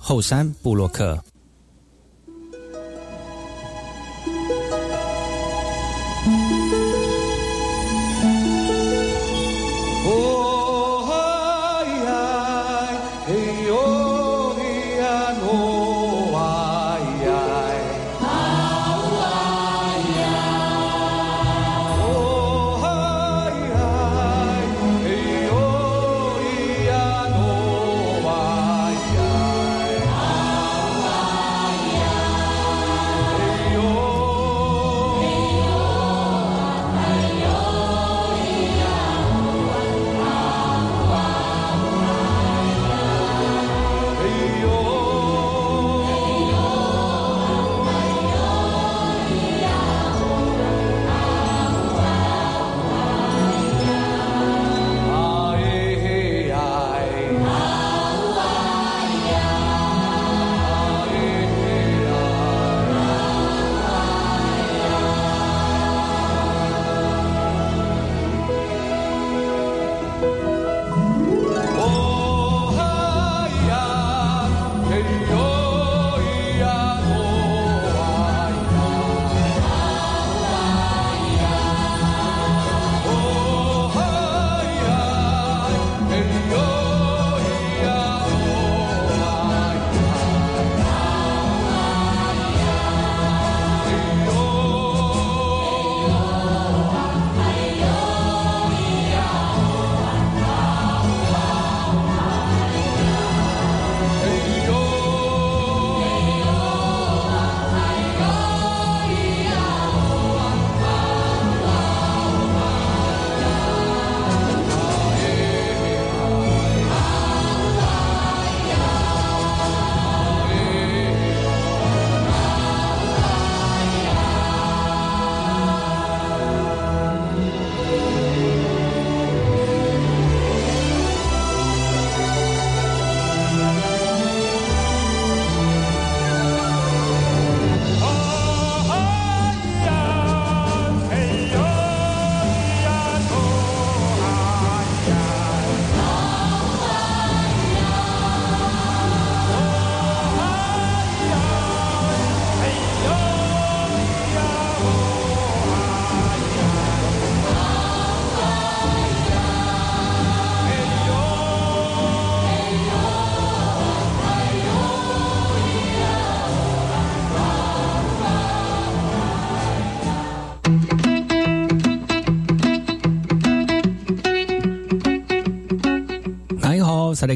后山布洛克。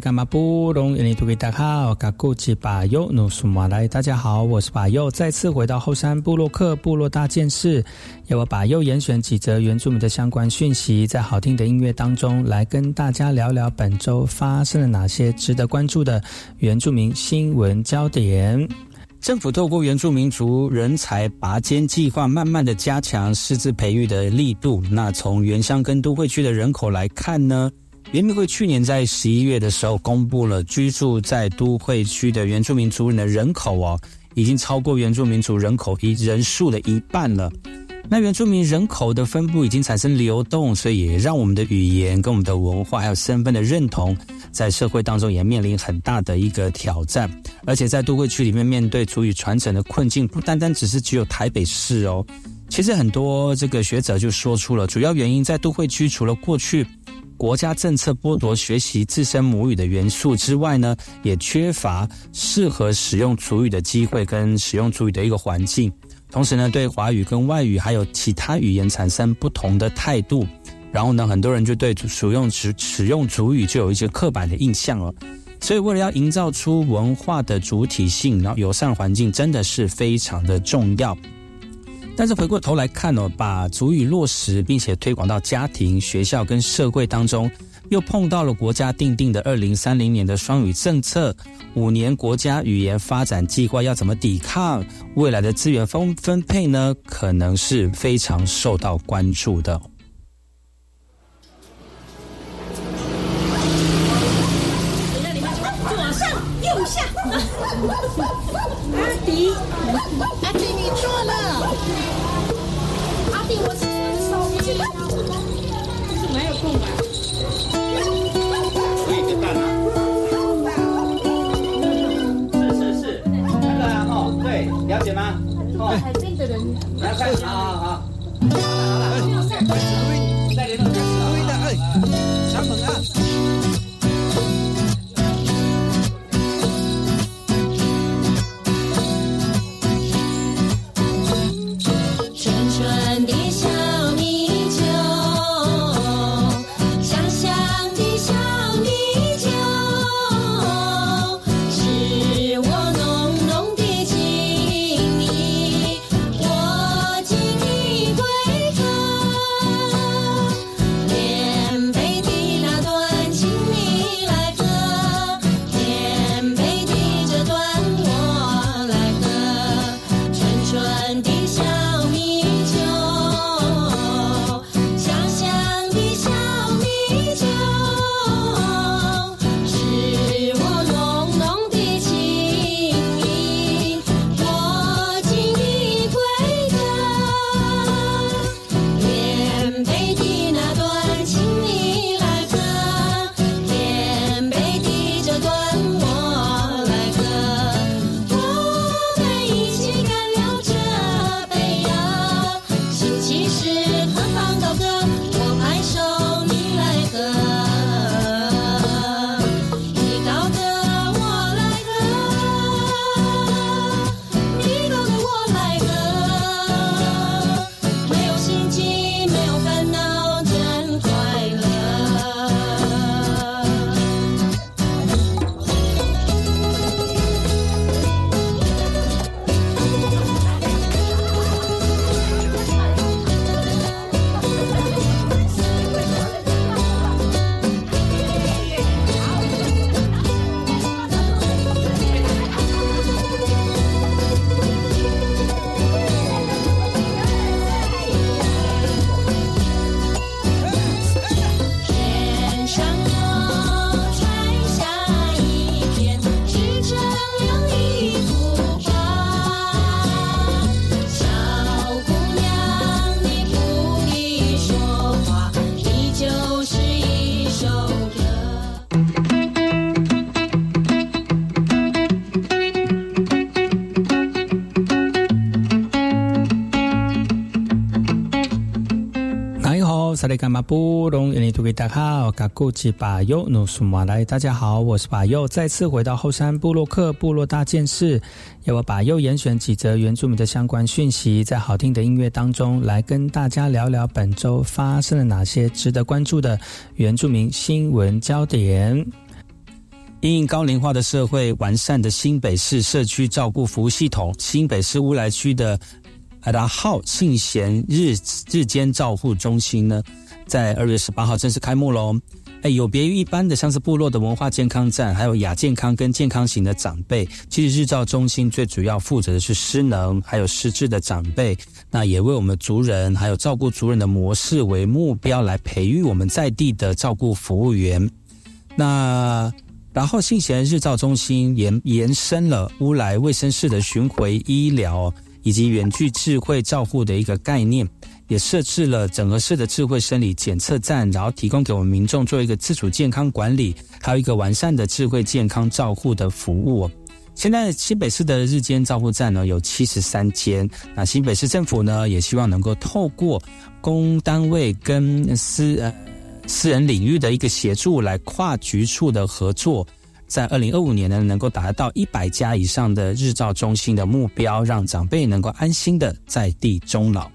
萨利甘马布隆，印尼土著大好，嘎古吉巴尤努苏马来，大家好，我是巴尤，再次回到后山部落克部落大件事，由我巴尤严选几则原住民的相关讯息，在好听的音乐当中来跟大家聊聊本周发生了哪些值得关注的原住民新闻焦点。政府透过原住民族人才拔尖计划，慢慢的加强师资培育的力度。那从原乡跟都会区的人口来看呢，原民会去年在十一月的时候公布了居住在都会区的原住民族人的人口哦，已经超过原住民族人口一人数的一半了。那原住民人口的分布已经产生流动，所以也让我们的语言跟我们的文化还有身份的认同，在社会当中也面临很大的一个挑战。而且在都会区里面，面对族语传承的困境，不单单只是只有台北市哦。其实很多这个学者就说出了主要原因，在都会区除了过去国家政策剥夺学习自身母语的元素之外呢，也缺乏适合使用主语的机会跟使用主语的一个环境。同时呢，对华语跟外语还有其他语言产生不同的态度，然后呢，很多人就对使用使使用主语就有一些刻板的印象了。所以，为了要营造出文化的主体性，然后友善环境，真的是非常的重要。但是回过头来看哦，把主语落实并且推广到家庭、学校跟社会当中。又碰到了国家定定的二零三零年的双语政策，五年国家语言发展计划要怎么抵抗未来的资源分分配呢？可能是非常受到关注的左上右下。了解吗？哦，海边的人，来开始，萨利甘马布隆，印尼土著大好，嘎古吉巴尤努苏马来，大家好，我是巴尤，再次回到后山部落克部落大件事，由我巴尤严选几则原住民的相关讯息，在好听的音乐当中来跟大家聊聊本周发生了哪些值得关注的原住民新闻焦点。因高龄化的社会，完善的新北市社区照顾服务系统，新北市乌来区的阿达号信贤日日间照护中心呢，在二月十八号正式开幕喽。哎，有别于一般的像是部落的文化健康站，还有亚健康跟健康型的长辈，其实日照中心最主要负责的是失能还有失智的长辈，那也为我们族人还有照顾族人的模式为目标来培育我们在地的照顾服务员。那然后信贤日照中心延延伸了乌来卫生室的巡回医疗以及远距智慧照护的一个概念。也设置了整合式的智慧生理检测站，然后提供给我们民众做一个自主健康管理，还有一个完善的智慧健康照护的服务。现在新北市的日间照护站呢有七十三间，那新北市政府呢也希望能够透过公单位跟私呃私人领域的一个协助，来跨局处的合作，在二零二五年呢能够达到一百家以上的日照中心的目标，让长辈能够安心的在地终老。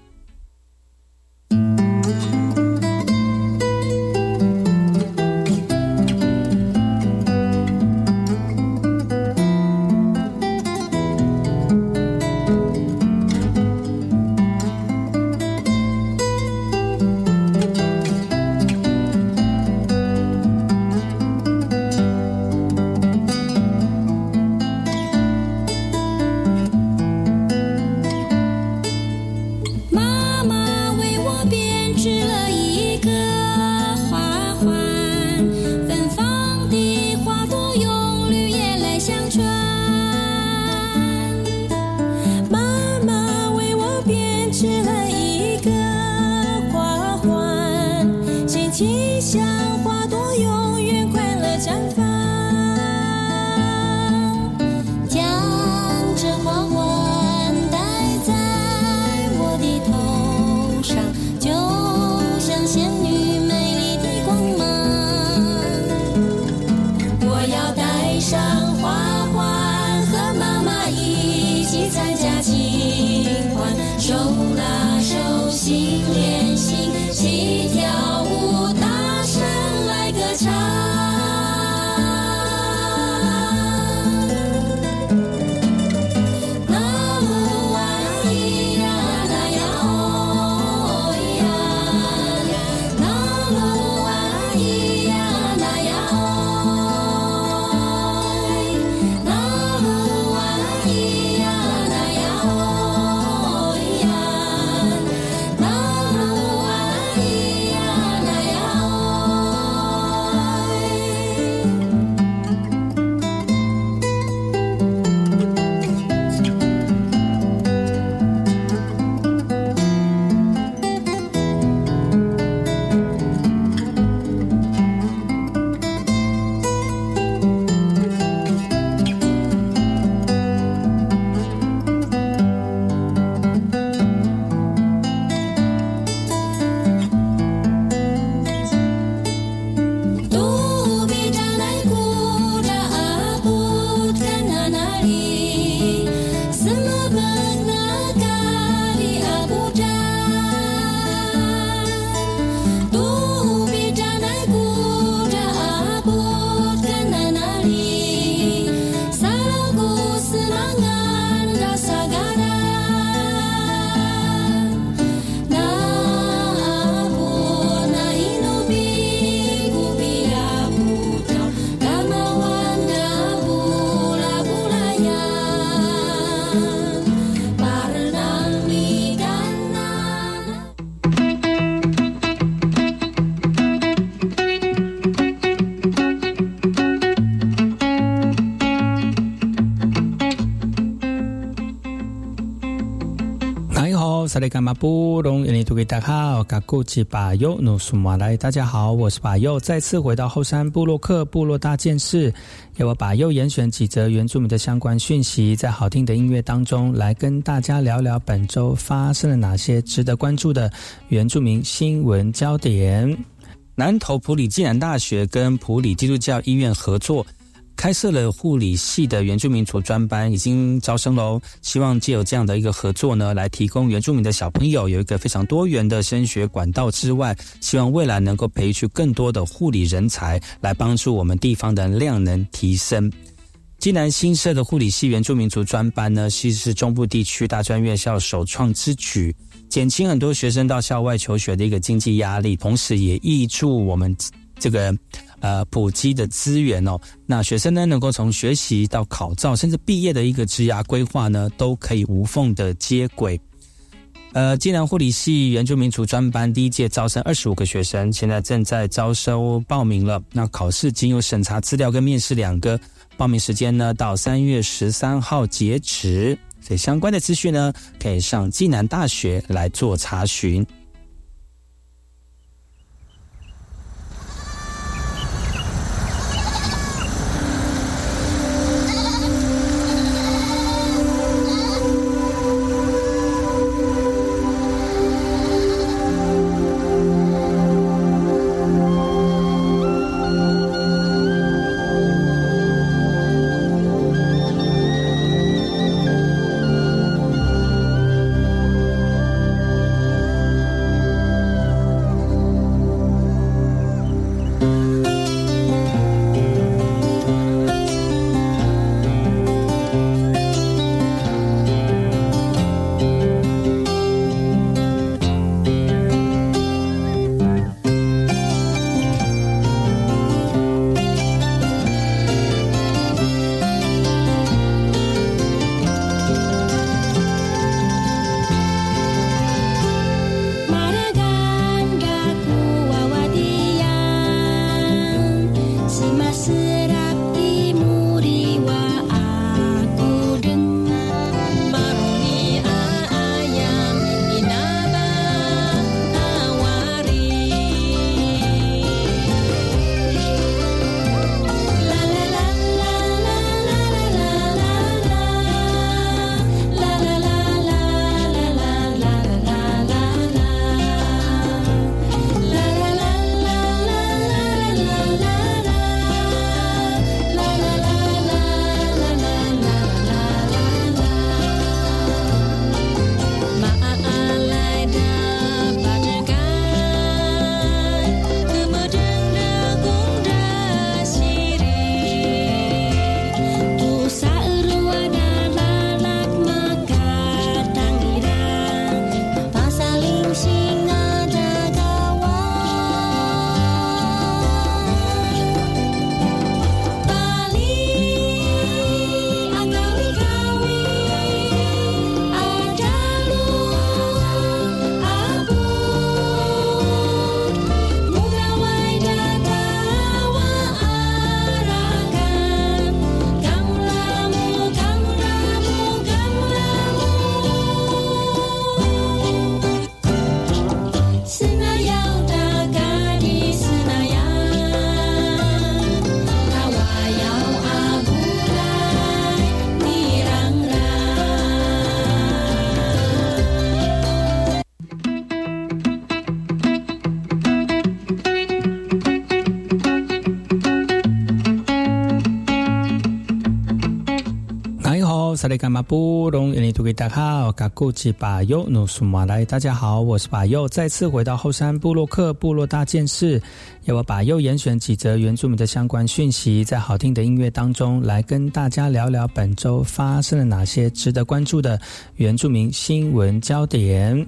萨利干马布隆，印尼土给大好，卡古吉巴尤努苏马来，大家好，我是巴尤，再次回到后山部落克部落大件事，由我巴尤严选几则原住民的相关讯息，在好听的音乐当中来跟大家聊聊本周发生了哪些值得关注的原住民新闻焦点。南投普里暨南大学跟普里基督教医院合作。开设了护理系的原住民族专班，已经招生喽。希望借有这样的一个合作呢，来提供原住民的小朋友有一个非常多元的升学管道之外，希望未来能够培育出更多的护理人才，来帮助我们地方的量能提升。济南新设的护理系原住民族专班呢，其实是中部地区大专院校首创之举，减轻很多学生到校外求学的一个经济压力，同时也益助我们这个呃普及的资源哦。那学生呢，能够从学习到考照，甚至毕业的一个职涯规划呢，都可以无缝的接轨。呃，济南护理系原住民族专班第一届招生二十五个学生，现在正在招收报名了。那考试仅有审查资料跟面试两个。报名时间呢，到三月十三号截止，所以相关的资讯呢，可以上暨南大学来做查询。马布隆印尼图给大好，嘎古吉巴尤努苏马来，大家好，我是巴尤，再次回到后山部落克部落大件事，要我把右严选几则原住民的相关讯息，在好听的音乐当中来跟大家聊聊本周发生了哪些值得关注的原住民新闻焦点。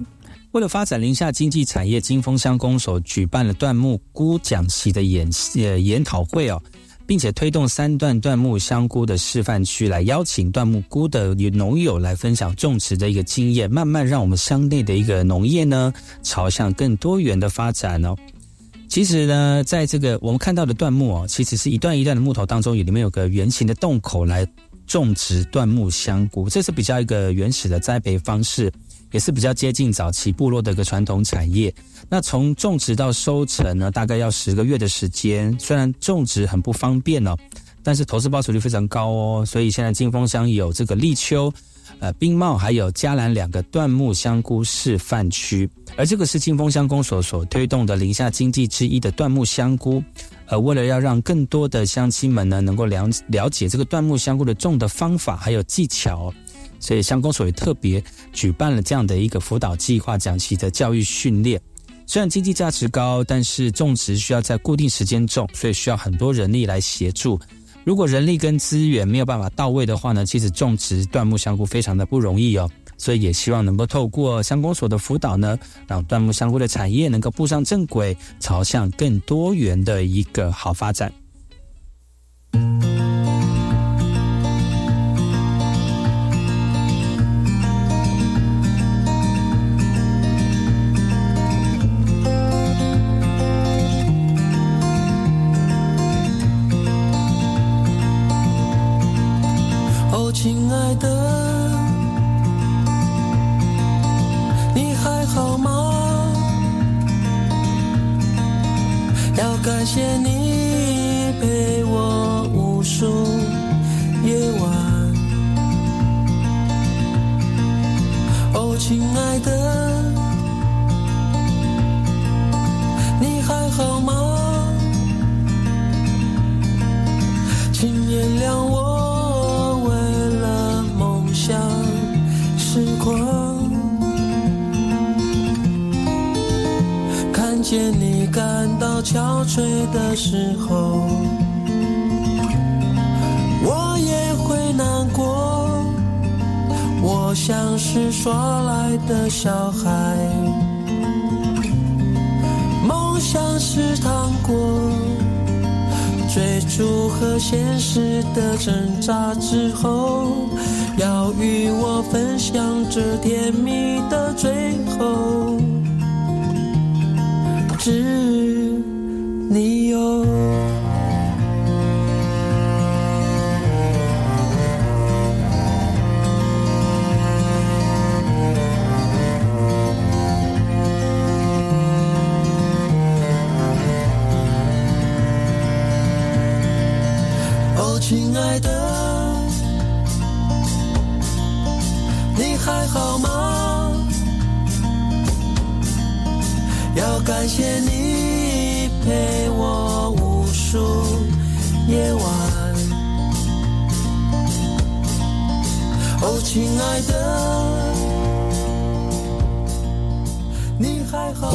为了发展林下经济产业，金峰乡公所举办了段木菇讲习的演呃研讨会哦。并且推动三段椴木香菇的示范区，来邀请椴木菇的农友来分享种植的一个经验，慢慢让我们乡内的一个农业呢朝向更多元的发展哦。其实呢，在这个我们看到的椴木哦，其实是一段一段的木头当中，里面有个圆形的洞口来种植椴木香菇，这是比较一个原始的栽培方式。也是比较接近早期部落的一个传统产业。那从种植到收成呢，大概要十个月的时间。虽然种植很不方便哦，但是投资报酬率非常高哦。所以现在金峰乡有这个立秋、呃冰茂还有嘉兰两个椴木香菇示范区，而这个是金峰乡公所所推动的林下经济之一的椴木香菇。呃，为了要让更多的乡亲们呢能够了了解这个椴木香菇的种的方法还有技巧，所以乡公所也特别举办了这样的一个辅导计划、讲习的教育训练。虽然经济价值高，但是种植需要在固定时间种，所以需要很多人力来协助。如果人力跟资源没有办法到位的话呢，其实种植椴木香菇非常的不容易哦。所以也希望能够透过乡公所的辅导呢，让椴木香菇的产业能够步上正轨，朝向更多元的一个好发展。追逐和现实的挣扎之后，要与我分享这甜蜜的最后，只你有。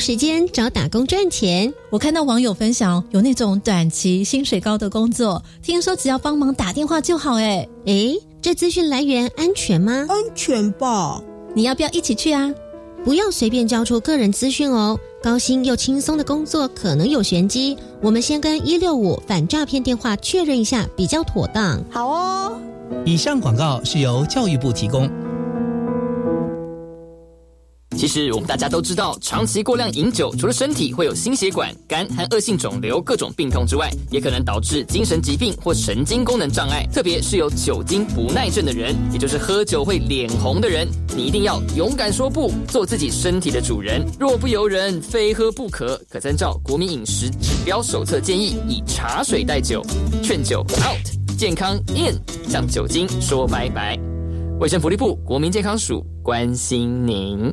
时间找打工赚钱。我看到网友分享有那种短期薪水高的工作，听说只要帮忙打电话就好。哎哎，这资讯来源安全吗？安全吧。你要不要一起去啊？不要随便交出个人资讯哦。高薪又轻松的工作可能有玄机，我们先跟一六五反诈骗电话确认一下，比较妥当。好哦。以上广告是由教育部提供。其实我们大家都知道，长期过量饮酒，除了身体会有心血管、肝和恶性肿瘤各种病痛之外，也可能导致精神疾病或神经功能障碍。特别是有酒精不耐症的人，也就是喝酒会脸红的人，你一定要勇敢说不，做自己身体的主人。若不由人，非喝不可。可参照国民饮食指标手册建议，以茶水代酒，劝酒 out，健康 in，向酒精说拜拜。卫生福利部国民健康署关心您。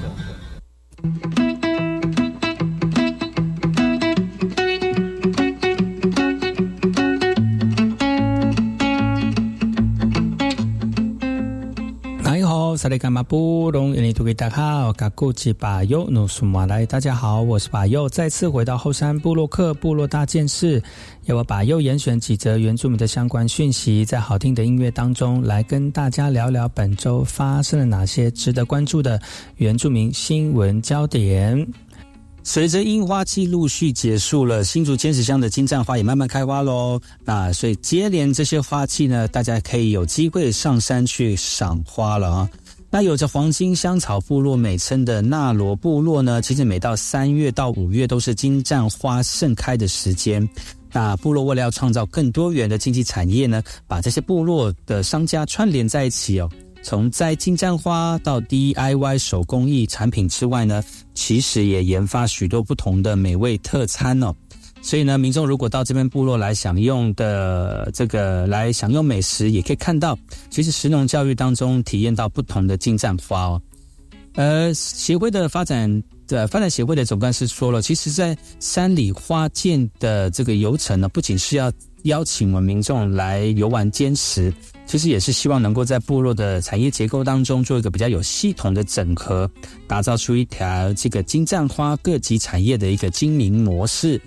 萨利干马布隆印尼图给大家好，古吉巴尤努苏马来，大家好，我是巴尤，再次回到后山部落克部落大件事，由我巴尤严选几则原住民的相关讯息，在好听的音乐当中来跟大家聊聊本周发生了哪些值得关注的原住民新闻焦点。随着樱花季陆续结束了，新竹尖石乡的金盏花也慢慢开花喽。那所以接连这些花季呢，大家可以有机会上山去赏花了啊。那有着黄金香草部落美称的纳罗部落呢，其实每到三月到五月都是金盏花盛开的时间。那部落为了要创造更多元的经济产业呢，把这些部落的商家串联在一起哦。从摘金盏花到 DIY 手工艺产品之外呢，其实也研发许多不同的美味特餐哦。所以呢，民众如果到这边部落来享用的这个来享用美食，也可以看到，其实食农教育当中体验到不同的金盏花哦。呃，协会的发展的发展协会的总干事说了，其实，在山里花见的这个游程呢，不仅是要邀请我们民众来游玩坚持，其实也是希望能够在部落的产业结构当中做一个比较有系统的整合，打造出一条这个金盏花各级产业的一个经营模式。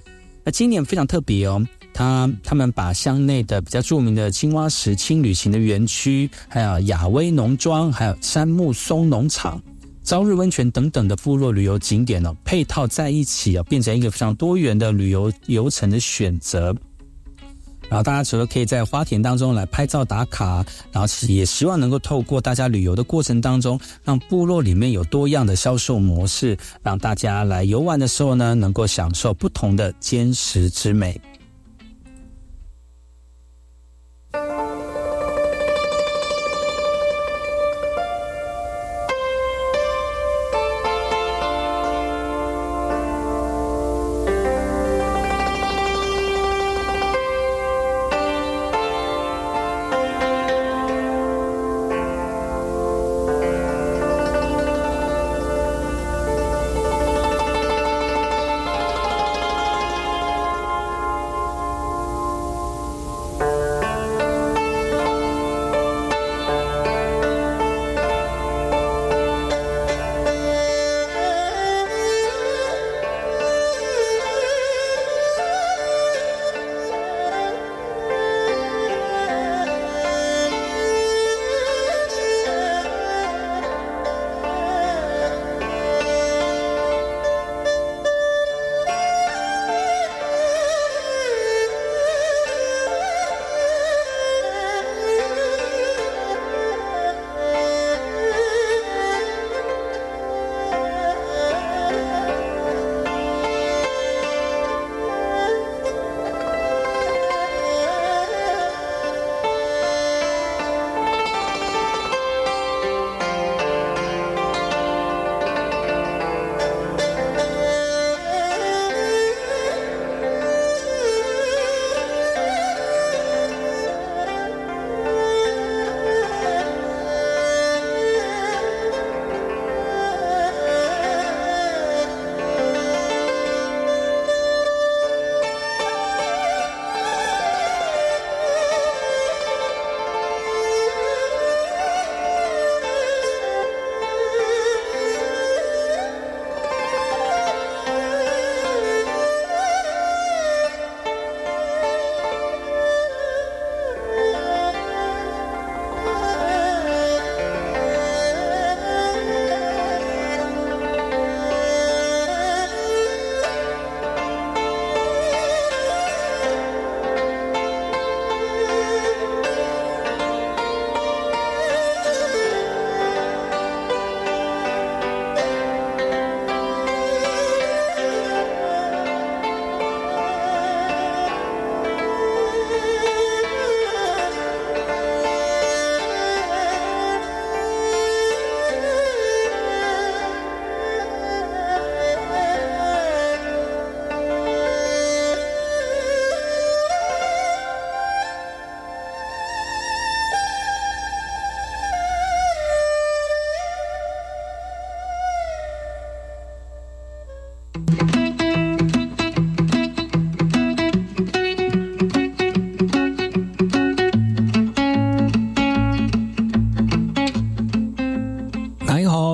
那今年非常特别哦，他他们把乡内的比较著名的青蛙石青旅行的园区，还有亚威农庄，还有杉木松农场、朝日温泉等等的部落旅游景点哦，配套在一起哦，变成一个非常多元的旅游游程的选择。然后大家除了可以在花田当中来拍照打卡，然后也希望能够透过大家旅游的过程当中，让部落里面有多样的销售模式，让大家来游玩的时候呢，能够享受不同的坚实之美。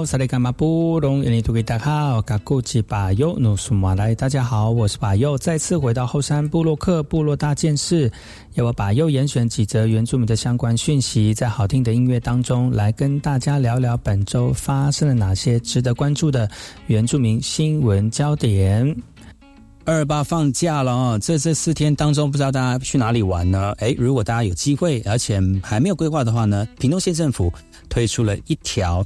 萨利甘马布隆，印尼土著大好，嘎古吉巴尤努苏马来，大家好，我是巴尤，再次回到后山部落克部落大件事，要我巴尤严选几则原住民的相关讯息，在好听的音乐当中来跟大家聊聊本周发生了哪些值得关注的原住民新闻焦点。二八放假了哦，这这四天当中，不知道大家去哪里玩呢？诶，如果大家有机会，而且还没有规划的话呢，屏东县政府推出了一条，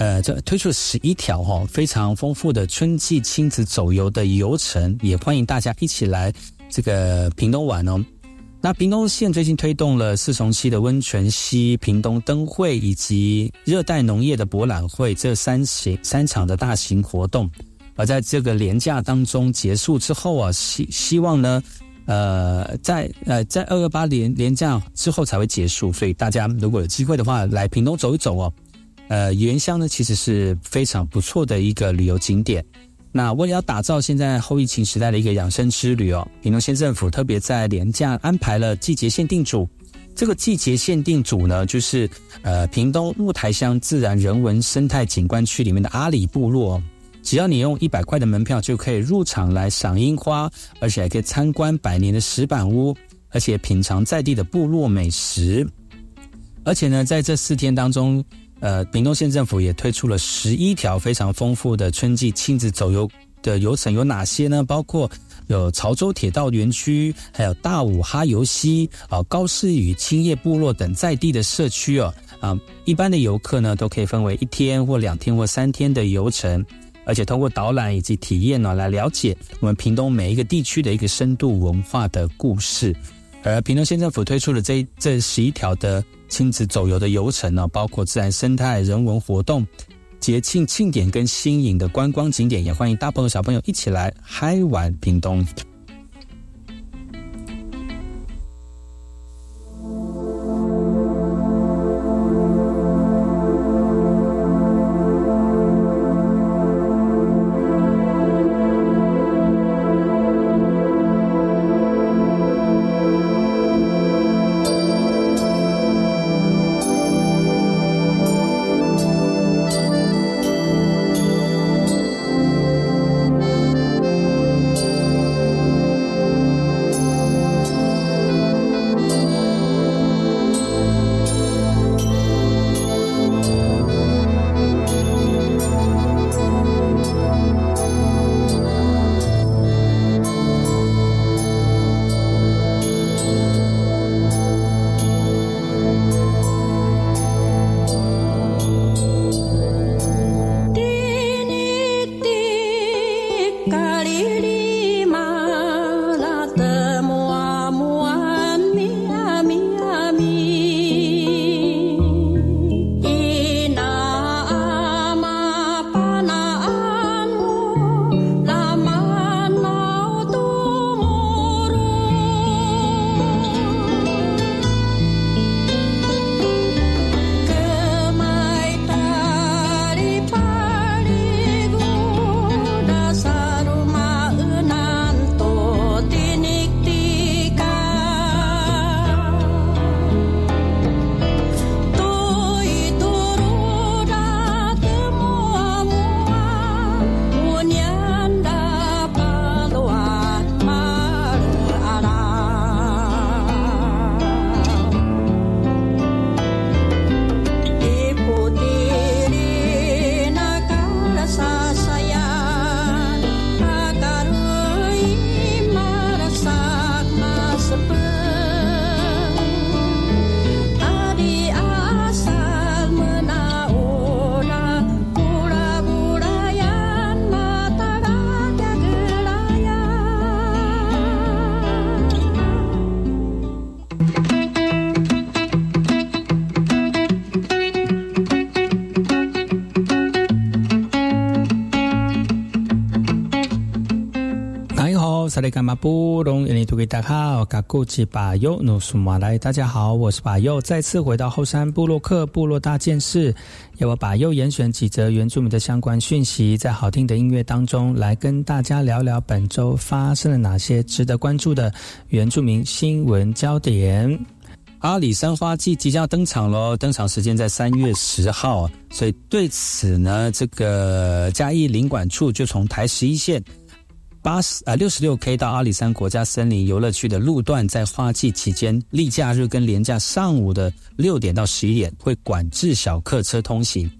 呃，这推出了十一条哈，非常丰富的春季亲子走游的游程，也欢迎大家一起来这个屏东玩哦。那屏东县最近推动了四重溪的温泉溪、屏东灯会以及热带农业的博览会这三型三场的大型活动。而在这个廉假当中结束之后啊，希希望呢，呃，在呃在二二八连廉假之后才会结束，所以大家如果有机会的话，来屏东走一走哦。呃，原乡呢其实是非常不错的一个旅游景点。那为了要打造现在后疫情时代的一个养生之旅哦，屏东县政府特别在廉假安排了季节限定组。这个季节限定组呢，就是呃屏东雾台乡自然人文生态景观区里面的阿里部落。只要你用一百块的门票就可以入场来赏樱花，而且还可以参观百年的石板屋，而且品尝在地的部落美食。而且呢，在这四天当中，呃，屏东县政府也推出了十一条非常丰富的春季亲子走游的游程，有哪些呢？包括有潮州铁道园区，还有大武哈游溪啊、高士与青叶部落等在地的社区哦啊，一般的游客呢都可以分为一天或两天或三天的游程。而且通过导览以及体验呢，来了解我们屏东每一个地区的一个深度文化的故事。而屏东县政府推出的这这十一条的亲子走游的游程呢，包括自然生态、人文活动、节庆庆典跟新颖的观光景点，也欢迎大朋友小朋友一起来嗨玩屏东。萨利甘马布隆，印尼土著大好，嘎古吉巴尤努苏马来，大家好，我是巴尤，再次回到后山部落克部落大件事，要我巴尤严选几则原住民的相关讯息，在好听的音乐当中来跟大家聊聊本周发生了哪些值得关注的原住民新闻焦点。阿里山花季即将登场喽，登场时间在三月十号，所以对此呢，这个嘉义领馆处就从台十一线八十啊六十六 K 到阿里山国家森林游乐区的路段，在花季期间，例假日跟连假上午的六点到十一点会管制小客车通行。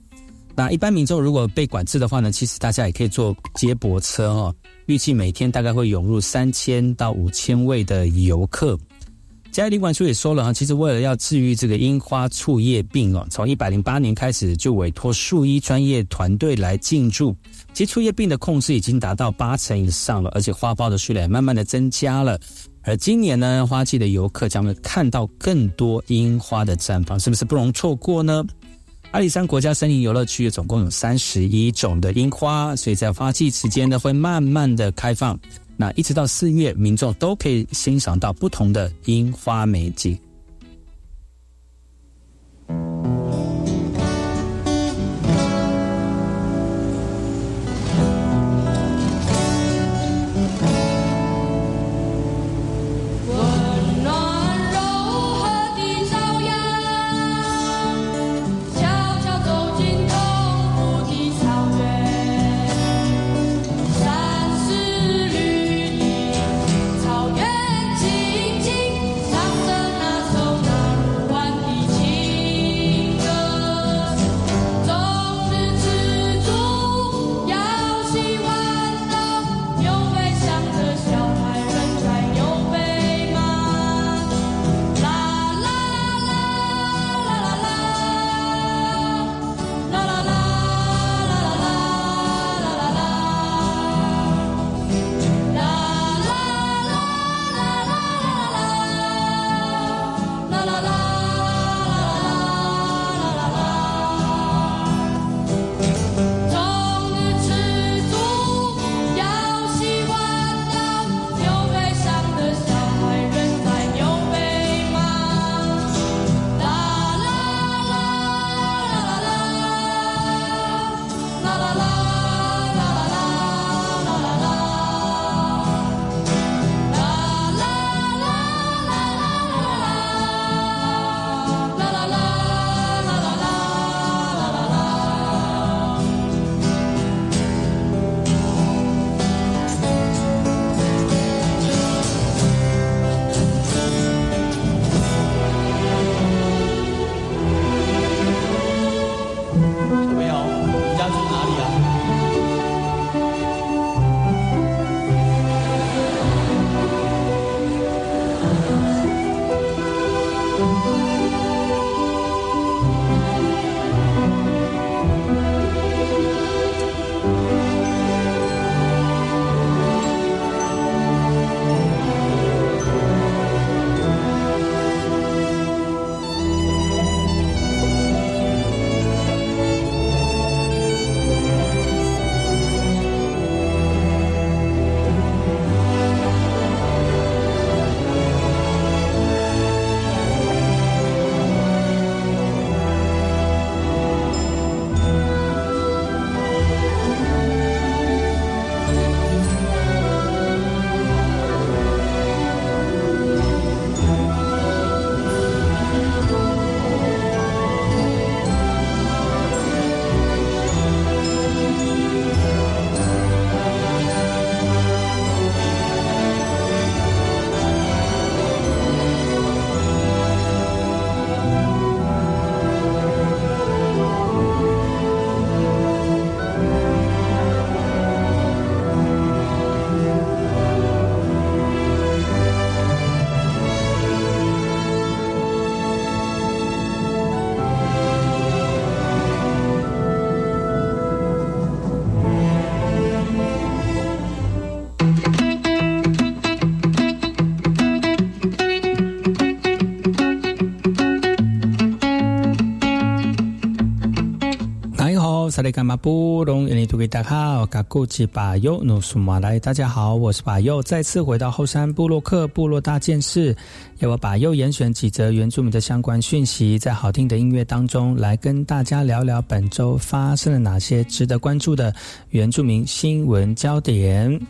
那一般民众如果被管制的话呢，其实大家也可以坐接驳车哦。预计每天大概会涌入三千到五千位的游客。嘉义领管处也说了哈，其实为了要治愈这个樱花树叶病哦，从一百零八年开始就委托树医专业团队来进驻。其实树叶病的控制已经达到八成以上了，而且花苞的数量慢慢的增加了。而今年呢，花季的游客将会看到更多樱花的绽放，是不是不容错过呢？阿里山国家森林游乐区总共有三十一种的樱花，所以在花季期间呢，会慢慢的开放。那一直到四月，民众都可以欣赏到不同的樱花美景。大家好，我是巴尤，再次回到后山部落克部落大件事，要我巴尤严选几则原住民的相关讯息，在好听的音乐当中来跟大家聊聊本周发生了哪些值得关注的原住民新闻焦点。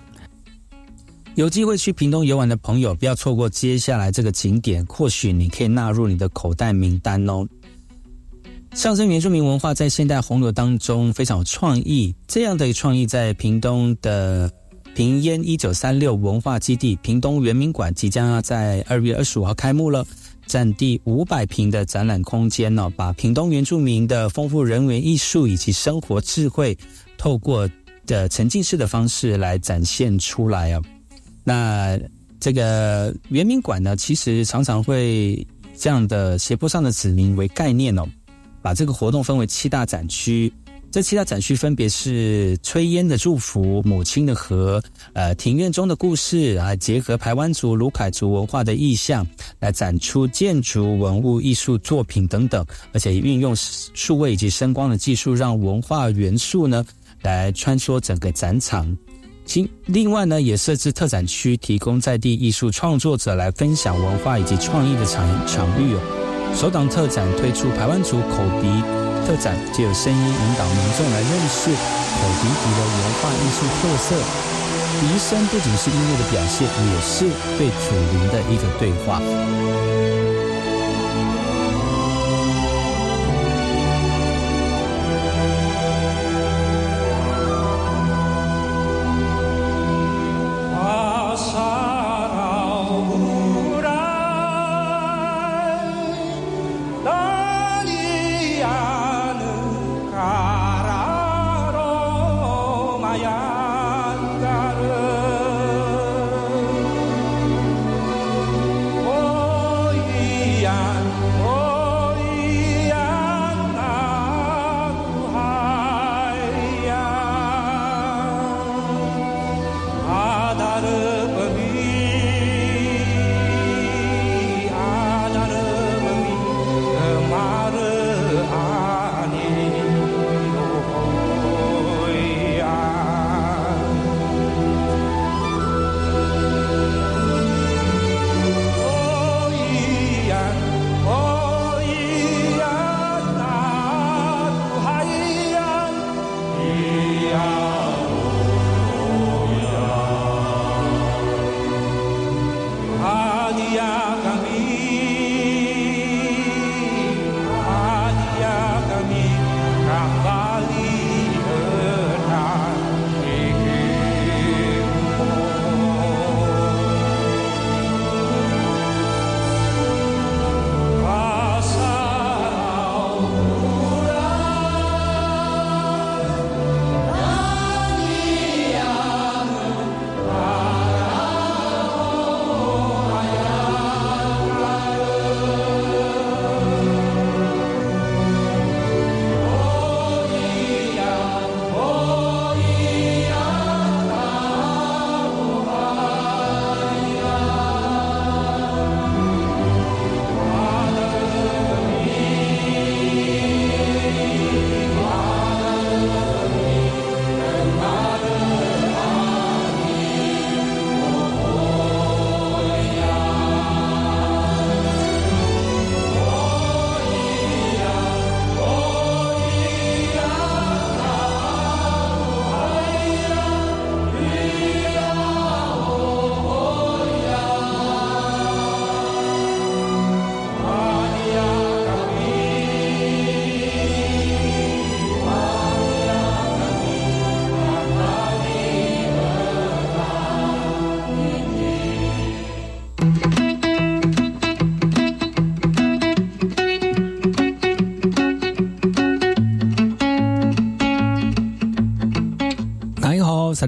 有机会去屏东游玩的朋友，不要错过接下来这个景点，或许你可以纳入你的口袋名单哦。象征原住民文化在现代洪流当中非常有创意，这样的创意在屏东的平烟一九三六文化基地屏东原民馆即将要在二月二十五号开幕了，占地五百平的展览空间呢，把屏东原住民的丰富人文艺术以及生活智慧，透过的沉浸式的方式来展现出来啊。那这个原民馆呢，其实常常会这样的斜坡上的子民为概念哦。把这个活动分为七大展区，这七大展区分别是炊烟的祝福、母亲的河、呃庭院中的故事啊，结合台湾族、卢凯族文化的意象来展出建筑、文物、艺术作品等等，而且运用数位以及声光的技术，让文化元素呢来穿梭整个展场。另另外呢，也设置特展区，提供在地艺术创作者来分享文化以及创意的场场域哦。首档特展推出台湾族口鼻特展，借由声音引导民众来认识口鼻笛的文化艺术特色。笛声不仅是音乐的表现，也是对祖灵的一个对话。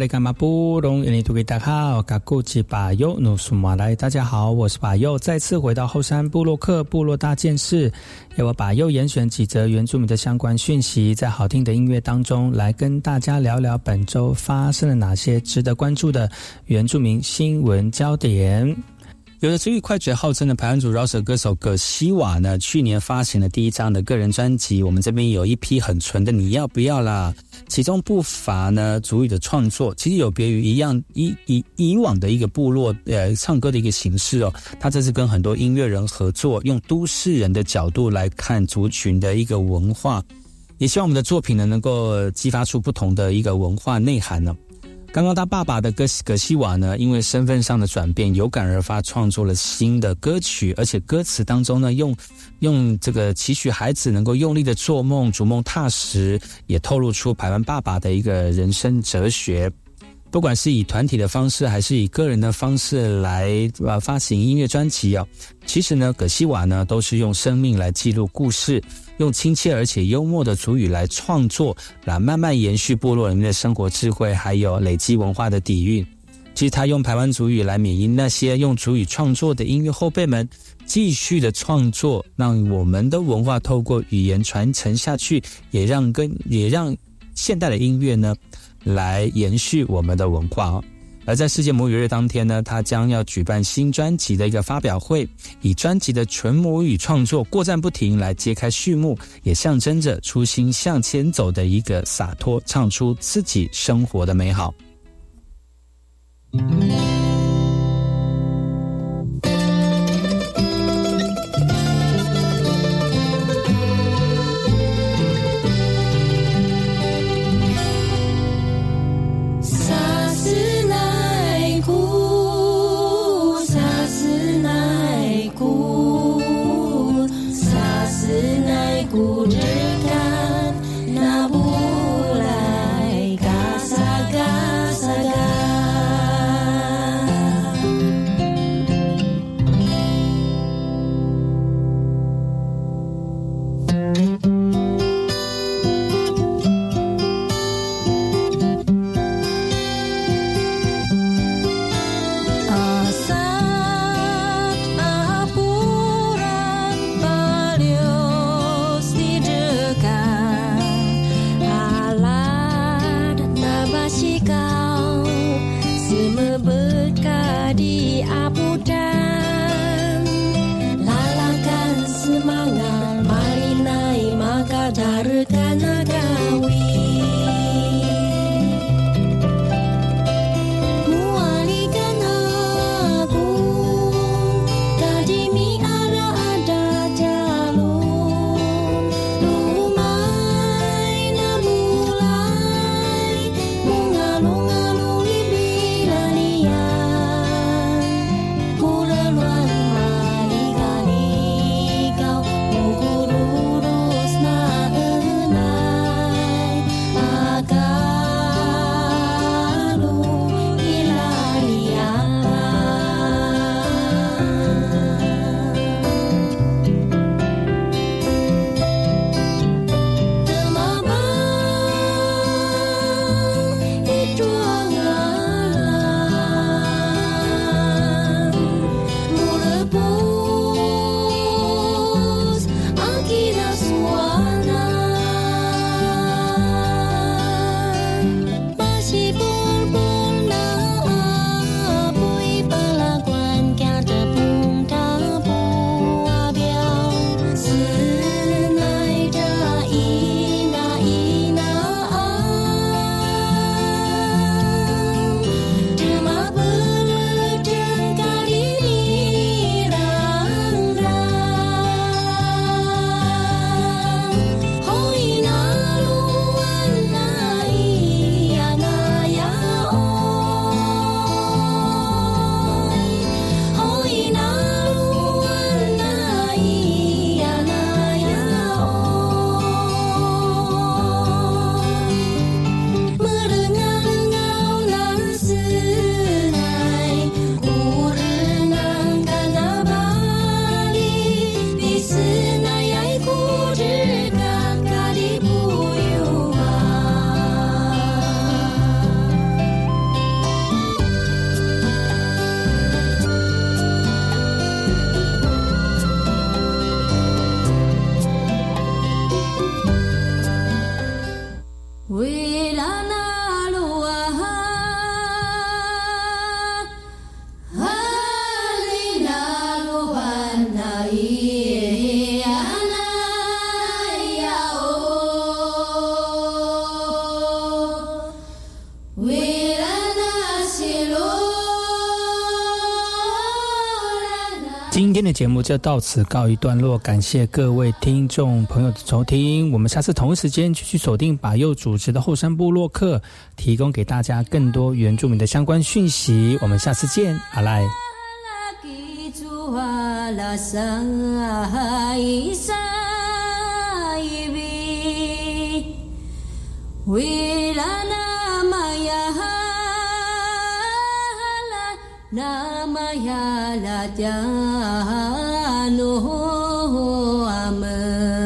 萨利干马布隆印尼图给大家好，嘎古吉巴尤努苏马来，大家好，我是巴尤，再次回到后山部落克部落大件事，由我巴尤严选几则原住民的相关讯息，在好听的音乐当中来跟大家聊聊本周发生了哪些值得关注的原住民新闻焦点。有着足语快嘴号称的排湾族饶舌歌手葛西瓦呢，去年发行了第一张的个人专辑。我们这边有一批很纯的，你要不要啦？其中不乏呢足语的创作，其实有别于一样以以以往的一个部落呃唱歌的一个形式哦。他这次跟很多音乐人合作，用都市人的角度来看族群的一个文化，也希望我们的作品呢能够激发出不同的一个文化内涵呢。刚刚他爸爸的葛葛西瓦呢，因为身份上的转变，有感而发，创作了新的歌曲，而且歌词当中呢，用用这个期许孩子能够用力的做梦，逐梦踏实，也透露出台湾爸爸的一个人生哲学。不管是以团体的方式，还是以个人的方式来呃发行音乐专辑啊，其实呢，葛西瓦呢都是用生命来记录故事。用亲切而且幽默的主语来创作，来慢慢延续部落里面的生活智慧，还有累积文化的底蕴。其实他用台湾主语来缅因那些用主语创作的音乐后辈们，继续的创作，让我们的文化透过语言传承下去，也让跟也让现代的音乐呢，来延续我们的文化。而在世界母语日当天呢，他将要举办新专辑的一个发表会，以专辑的纯母语创作过站不停来揭开序幕，也象征着初心向前走的一个洒脱，唱出自己生活的美好。节目就到此告一段落，感谢各位听众朋友的收听。我们下次同一时间继续锁定把右主持的后山部落客，提供给大家更多原住民的相关讯息。我们下次见，阿赖。namaya la jano amar